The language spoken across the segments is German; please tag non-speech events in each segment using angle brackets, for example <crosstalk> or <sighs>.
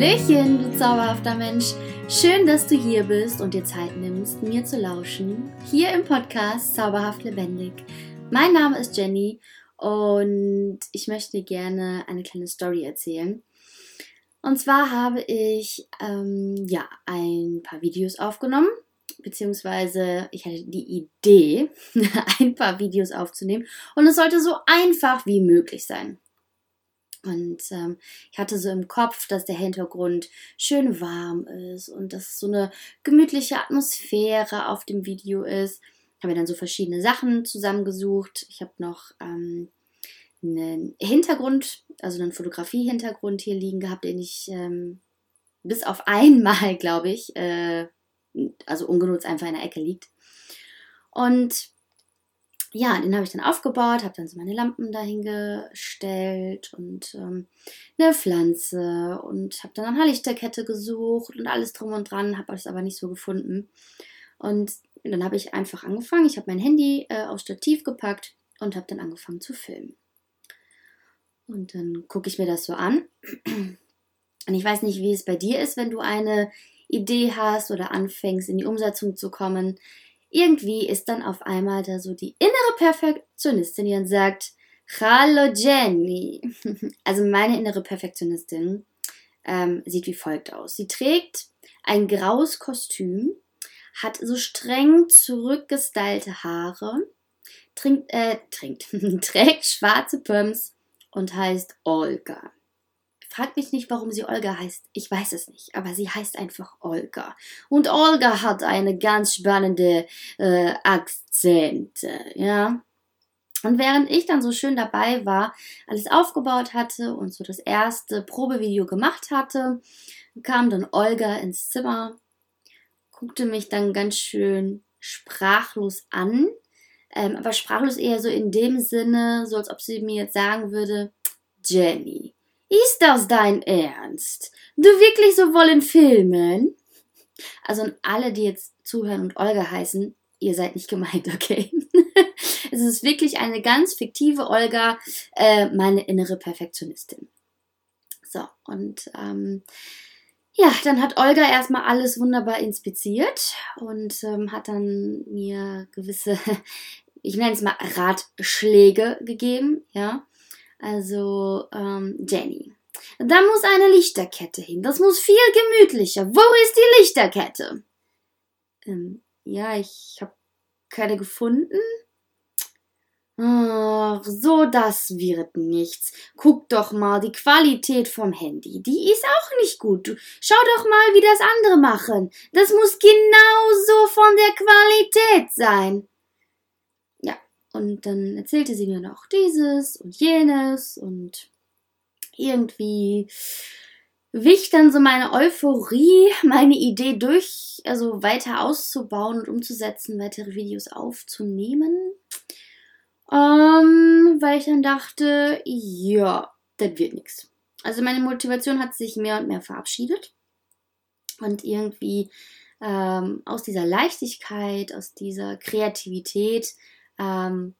Hallöchen, du zauberhafter Mensch. Schön, dass du hier bist und dir Zeit nimmst, mir zu lauschen. Hier im Podcast Zauberhaft Lebendig. Mein Name ist Jenny und ich möchte gerne eine kleine Story erzählen. Und zwar habe ich ähm, ja ein paar Videos aufgenommen, beziehungsweise ich hatte die Idee, <laughs> ein paar Videos aufzunehmen und es sollte so einfach wie möglich sein. Und ähm, ich hatte so im Kopf, dass der Hintergrund schön warm ist und dass so eine gemütliche Atmosphäre auf dem Video ist. Habe mir dann so verschiedene Sachen zusammengesucht. Ich habe noch ähm, einen Hintergrund, also einen Fotografie-Hintergrund hier liegen gehabt, den ich ähm, bis auf einmal, <laughs> glaube ich, äh, also ungenutzt einfach in der Ecke liegt. Und ja, den habe ich dann aufgebaut, habe dann so meine Lampen dahingestellt und ähm, eine Pflanze und habe dann nach einer Lichterkette gesucht und alles drum und dran, habe es aber nicht so gefunden. Und dann habe ich einfach angefangen. Ich habe mein Handy äh, aufs Stativ gepackt und habe dann angefangen zu filmen. Und dann gucke ich mir das so an. Und ich weiß nicht, wie es bei dir ist, wenn du eine Idee hast oder anfängst, in die Umsetzung zu kommen irgendwie ist dann auf einmal da so die innere Perfektionistin, die dann sagt, Hallo Jenny. <laughs> Also meine innere Perfektionistin ähm, sieht wie folgt aus. Sie trägt ein graues Kostüm, hat so streng zurückgestylte Haare, trinkt, äh, trinkt, <laughs> trägt schwarze Pumps und heißt Olga. Frag mich nicht, warum sie Olga heißt. Ich weiß es nicht, aber sie heißt einfach Olga. Und Olga hat eine ganz spannende äh, Akzente, ja. Und während ich dann so schön dabei war, alles aufgebaut hatte und so das erste Probevideo gemacht hatte, kam dann Olga ins Zimmer, guckte mich dann ganz schön sprachlos an, ähm, aber sprachlos eher so in dem Sinne, so als ob sie mir jetzt sagen würde, Jenny, ist das dein Ernst? Du wirklich so wollen filmen? Also und alle, die jetzt zuhören und Olga heißen, ihr seid nicht gemeint, <laughs> okay? es ist wirklich eine ganz fiktive Olga, äh, meine innere Perfektionistin. So, und ähm, ja, dann hat Olga erstmal alles wunderbar inspiziert und ähm, hat dann mir gewisse, <laughs> ich nenne es mal Ratschläge gegeben, ja. Also, ähm, Jenny. Da muss eine Lichterkette hin. Das muss viel gemütlicher. Wo ist die Lichterkette? Ähm, ja, ich habe keine gefunden. Ach, so das wird nichts. Guck doch mal, die Qualität vom Handy, die ist auch nicht gut. Schau doch mal, wie das andere machen. Das muss genauso von der Qualität sein. Und dann erzählte sie mir noch dieses und jenes und irgendwie wich dann so meine Euphorie, <laughs> meine Idee durch, also weiter auszubauen und umzusetzen, weitere Videos aufzunehmen. Ähm, weil ich dann dachte, ja, das wird nichts. Also meine Motivation hat sich mehr und mehr verabschiedet. Und irgendwie ähm, aus dieser Leichtigkeit, aus dieser Kreativität ähm,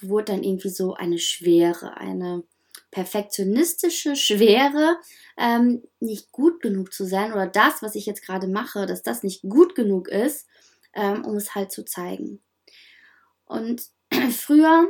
wurde dann irgendwie so eine Schwere, eine perfektionistische Schwere, ähm, nicht gut genug zu sein oder das, was ich jetzt gerade mache, dass das nicht gut genug ist, ähm, um es halt zu zeigen. Und <clears throat> früher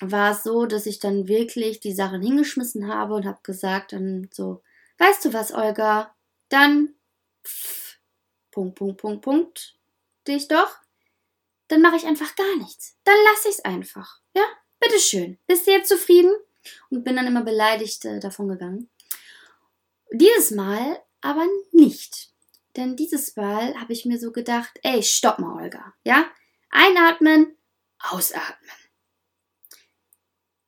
war es so, dass ich dann wirklich die Sachen hingeschmissen habe und habe gesagt dann so, weißt du was, Olga, dann pff, Punkt, Punkt, Punkt, Punkt, dich doch dann mache ich einfach gar nichts. Dann lasse ich es einfach. Ja? Bitteschön. Bist du jetzt zufrieden? Und bin dann immer beleidigt äh, davon gegangen. Dieses Mal aber nicht. Denn dieses Mal habe ich mir so gedacht, ey, stopp mal, Olga. Ja? Einatmen, ausatmen.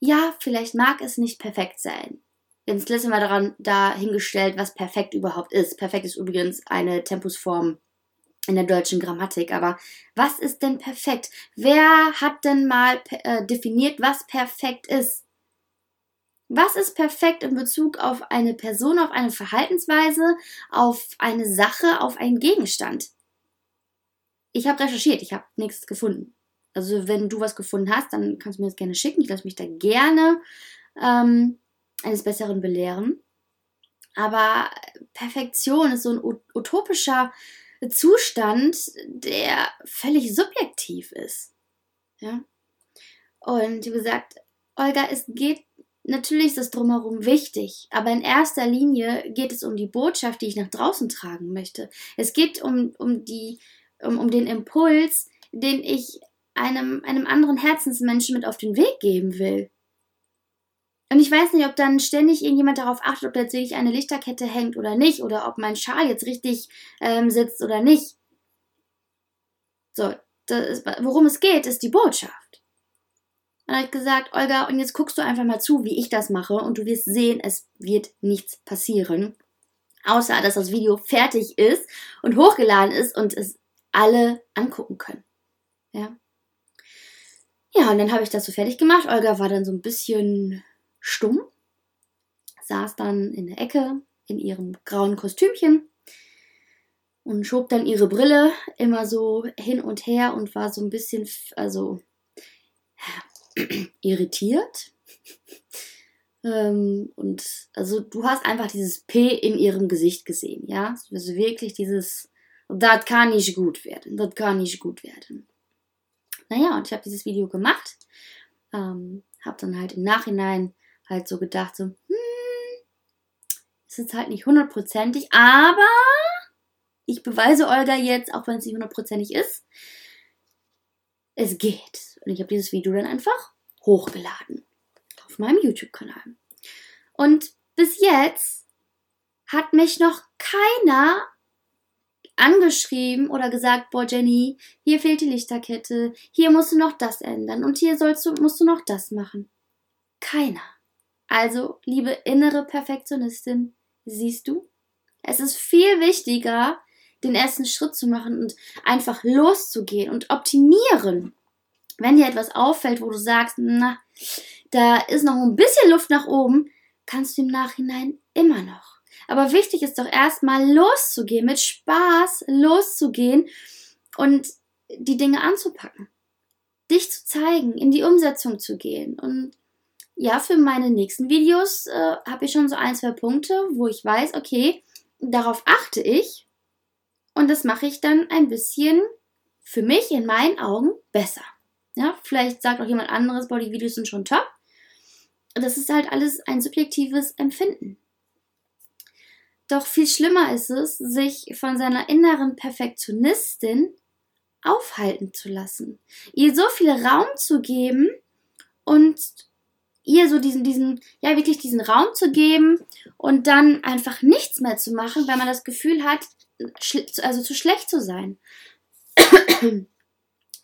Ja, vielleicht mag es nicht perfekt sein. Jetzt lassen wir daran dahingestellt, was perfekt überhaupt ist. Perfekt ist übrigens eine Tempusform in der deutschen Grammatik. Aber was ist denn perfekt? Wer hat denn mal äh, definiert, was perfekt ist? Was ist perfekt in Bezug auf eine Person, auf eine Verhaltensweise, auf eine Sache, auf einen Gegenstand? Ich habe recherchiert, ich habe nichts gefunden. Also wenn du was gefunden hast, dann kannst du mir das gerne schicken. Ich lasse mich da gerne ähm, eines Besseren belehren. Aber Perfektion ist so ein utopischer Zustand, der völlig subjektiv ist. Ja. Und wie gesagt, Olga, es geht natürlich ist das drumherum wichtig, aber in erster Linie geht es um die Botschaft, die ich nach draußen tragen möchte. Es geht um, um, die, um, um den Impuls, den ich einem, einem anderen Herzensmenschen mit auf den Weg geben will. Und ich weiß nicht, ob dann ständig irgendjemand darauf achtet, ob wirklich eine Lichterkette hängt oder nicht, oder ob mein Schal jetzt richtig ähm, sitzt oder nicht. So, ist, worum es geht, ist die Botschaft. Und er hat gesagt, Olga, und jetzt guckst du einfach mal zu, wie ich das mache, und du wirst sehen, es wird nichts passieren. Außer, dass das Video fertig ist und hochgeladen ist und es alle angucken können. Ja. Ja, und dann habe ich das so fertig gemacht. Olga war dann so ein bisschen stumm, saß dann in der Ecke in ihrem grauen Kostümchen und schob dann ihre Brille immer so hin und her und war so ein bisschen, also <clears throat> irritiert. ähm, und also du hast einfach dieses P in ihrem Gesicht gesehen, ja? Also wirklich dieses, das kann nicht gut werden, das kann nicht gut werden. Naja, und ich habe dieses Video gemacht, ähm, habe dann halt im Nachhinein halt so gedacht, so, hm, ist jetzt halt nicht hundertprozentig, aber ich beweise Olga jetzt, auch wenn es nicht hundertprozentig ist, es geht. Und ich habe dieses Video dann einfach hochgeladen auf meinem YouTube-Kanal. Und bis jetzt hat mich noch keiner angeschrieben oder gesagt, boah Jenny, hier fehlt die Lichterkette, hier musst du noch das ändern und hier sollst du, musst du noch das machen. Keiner. Also, liebe innere Perfektionistin, siehst du, es ist viel wichtiger, den ersten Schritt zu machen und einfach loszugehen und optimieren. Wenn dir etwas auffällt, wo du sagst, na, da ist noch ein bisschen Luft nach oben, kannst du im Nachhinein immer noch. Aber wichtig ist doch erstmal loszugehen, mit Spaß loszugehen und die Dinge anzupacken. Dich zu zeigen, in die Umsetzung zu gehen und ja, für meine nächsten Videos äh, habe ich schon so ein, zwei Punkte, wo ich weiß, okay, darauf achte ich und das mache ich dann ein bisschen für mich in meinen Augen besser. Ja, vielleicht sagt auch jemand anderes, boah, die Videos sind schon top. Das ist halt alles ein subjektives Empfinden. Doch viel schlimmer ist es, sich von seiner inneren Perfektionistin aufhalten zu lassen, ihr so viel Raum zu geben und ihr so diesen, diesen, ja, wirklich diesen Raum zu geben und dann einfach nichts mehr zu machen, weil man das Gefühl hat, also zu schlecht zu sein. <coughs>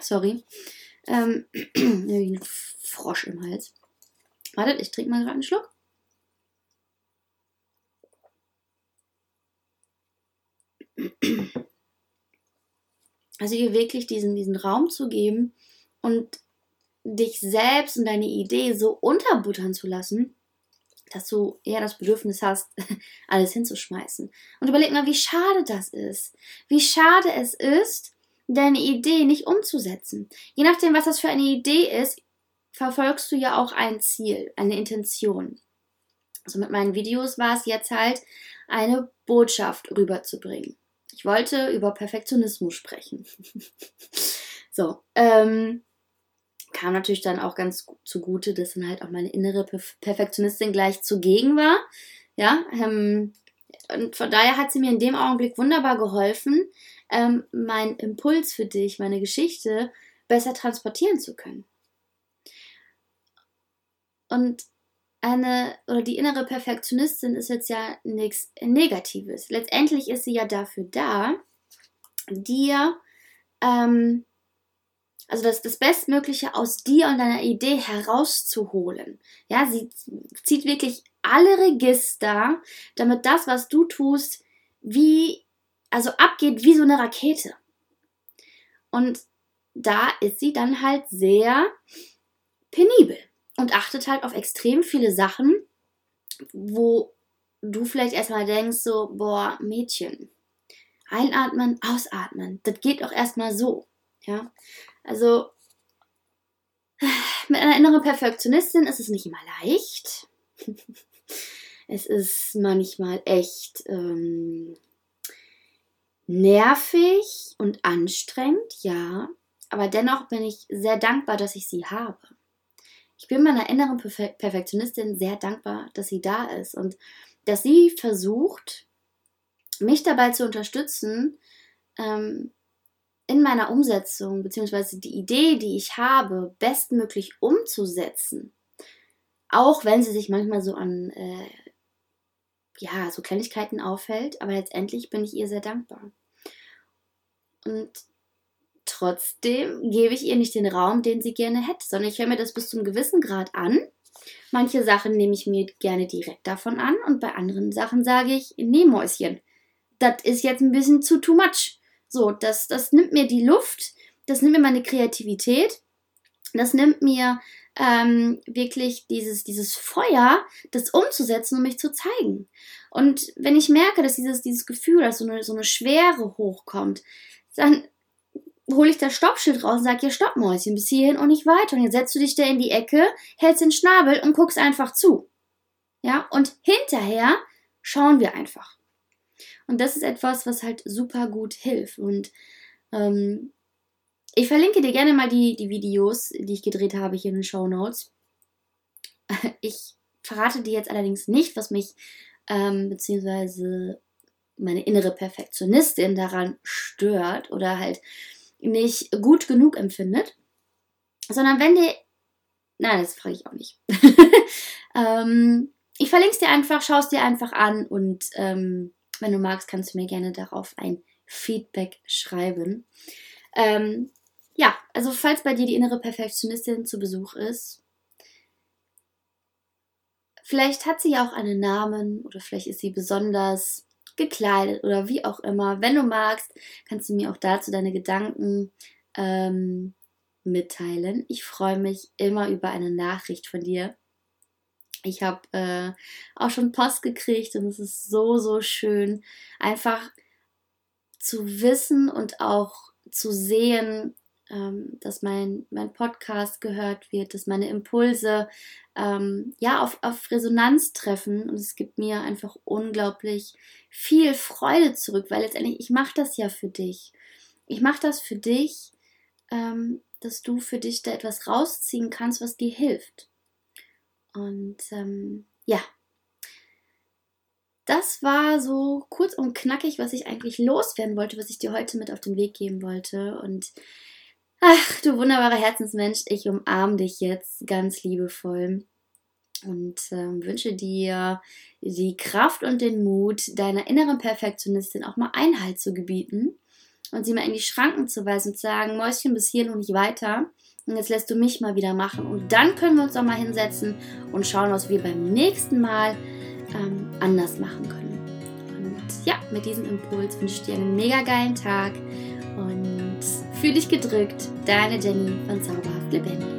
Sorry. Ähm, <clears throat> wie ein Frosch im Hals. Wartet, ich trinke mal gerade einen Schluck. Also ihr wirklich diesen, diesen Raum zu geben und dich selbst und deine Idee so unterbuttern zu lassen, dass du eher das Bedürfnis hast, <laughs> alles hinzuschmeißen. Und überleg mal, wie schade das ist. Wie schade es ist, deine Idee nicht umzusetzen. Je nachdem, was das für eine Idee ist, verfolgst du ja auch ein Ziel, eine Intention. Also mit meinen Videos war es jetzt halt, eine Botschaft rüberzubringen. Ich wollte über Perfektionismus sprechen. <laughs> so, ähm, kam natürlich dann auch ganz zugute, dass dann halt auch meine innere Perfektionistin gleich zugegen war. Ja, ähm, und von daher hat sie mir in dem Augenblick wunderbar geholfen, ähm, meinen Impuls für dich, meine Geschichte besser transportieren zu können. Und eine oder die innere Perfektionistin ist jetzt ja nichts Negatives. Letztendlich ist sie ja dafür da, dir ähm, also das, das Bestmögliche aus dir und deiner Idee herauszuholen. Ja, sie zieht wirklich alle Register, damit das, was du tust, wie, also abgeht wie so eine Rakete. Und da ist sie dann halt sehr penibel und achtet halt auf extrem viele Sachen, wo du vielleicht erstmal denkst, so, boah, Mädchen, einatmen, ausatmen, das geht auch erstmal so. Ja, also <sighs> mit einer inneren Perfektionistin ist es nicht immer leicht. <laughs> Es ist manchmal echt ähm, nervig und anstrengend, ja. Aber dennoch bin ich sehr dankbar, dass ich sie habe. Ich bin meiner inneren Perfektionistin sehr dankbar, dass sie da ist und dass sie versucht, mich dabei zu unterstützen, ähm, in meiner Umsetzung, beziehungsweise die Idee, die ich habe, bestmöglich umzusetzen. Auch wenn sie sich manchmal so an äh, ja, so Kleinigkeiten auffällt, aber letztendlich bin ich ihr sehr dankbar. Und trotzdem gebe ich ihr nicht den Raum, den sie gerne hätte, sondern ich höre mir das bis zum gewissen Grad an. Manche Sachen nehme ich mir gerne direkt davon an und bei anderen Sachen sage ich, nee, Mäuschen, das ist jetzt ein bisschen zu too much. So, das, das nimmt mir die Luft, das nimmt mir meine Kreativität, das nimmt mir ähm, wirklich dieses, dieses Feuer, das umzusetzen und mich zu zeigen. Und wenn ich merke, dass dieses, dieses Gefühl, dass so eine, so eine Schwere hochkommt, dann hole ich das Stoppschild raus und sage, ja, stopp, Mäuschen, bis hierhin und nicht weiter. Und jetzt setzt du dich da in die Ecke, hältst den Schnabel und guckst einfach zu. Ja, und hinterher schauen wir einfach. Und das ist etwas, was halt super gut hilft. Und ähm, ich verlinke dir gerne mal die, die Videos, die ich gedreht habe hier in den Show Notes. <laughs> Ich verrate dir jetzt allerdings nicht, was mich ähm, beziehungsweise meine innere Perfektionistin daran stört oder halt nicht gut genug empfindet, sondern wenn dir, nein, das frage ich auch nicht. <laughs> ähm, ich verlinke es dir einfach, schau es dir einfach an und ähm, wenn du magst, kannst du mir gerne darauf ein Feedback schreiben. Ähm, ja, also falls bei dir die innere Perfektionistin zu Besuch ist, vielleicht hat sie ja auch einen Namen oder vielleicht ist sie besonders gekleidet oder wie auch immer. Wenn du magst, kannst du mir auch dazu deine Gedanken ähm, mitteilen. Ich freue mich immer über eine Nachricht von dir. Ich habe äh, auch schon Post gekriegt und es ist so, so schön, einfach zu wissen und auch zu sehen, ähm, dass mein, mein Podcast gehört wird, dass meine Impulse ähm, ja auf, auf Resonanz treffen und es gibt mir einfach unglaublich viel Freude zurück, weil letztendlich ich mache das ja für dich. Ich mache das für dich, ähm, dass du für dich da etwas rausziehen kannst, was dir hilft. Und ähm, ja, das war so kurz und knackig, was ich eigentlich loswerden wollte, was ich dir heute mit auf den Weg geben wollte. Und Ach, du wunderbarer Herzensmensch, ich umarme dich jetzt ganz liebevoll und äh, wünsche dir die Kraft und den Mut, deiner inneren Perfektionistin auch mal Einhalt zu gebieten und sie mal in die Schranken zu weisen und zu sagen, Mäuschen, bis hier und nicht weiter. Und jetzt lässt du mich mal wieder machen. Und dann können wir uns auch mal hinsetzen und schauen, was wir beim nächsten Mal ähm, anders machen können. Und ja, mit diesem Impuls wünsche ich dir einen mega geilen Tag und Fühl dich gedrückt, deine Jenny von Zauberhaft Lebendig.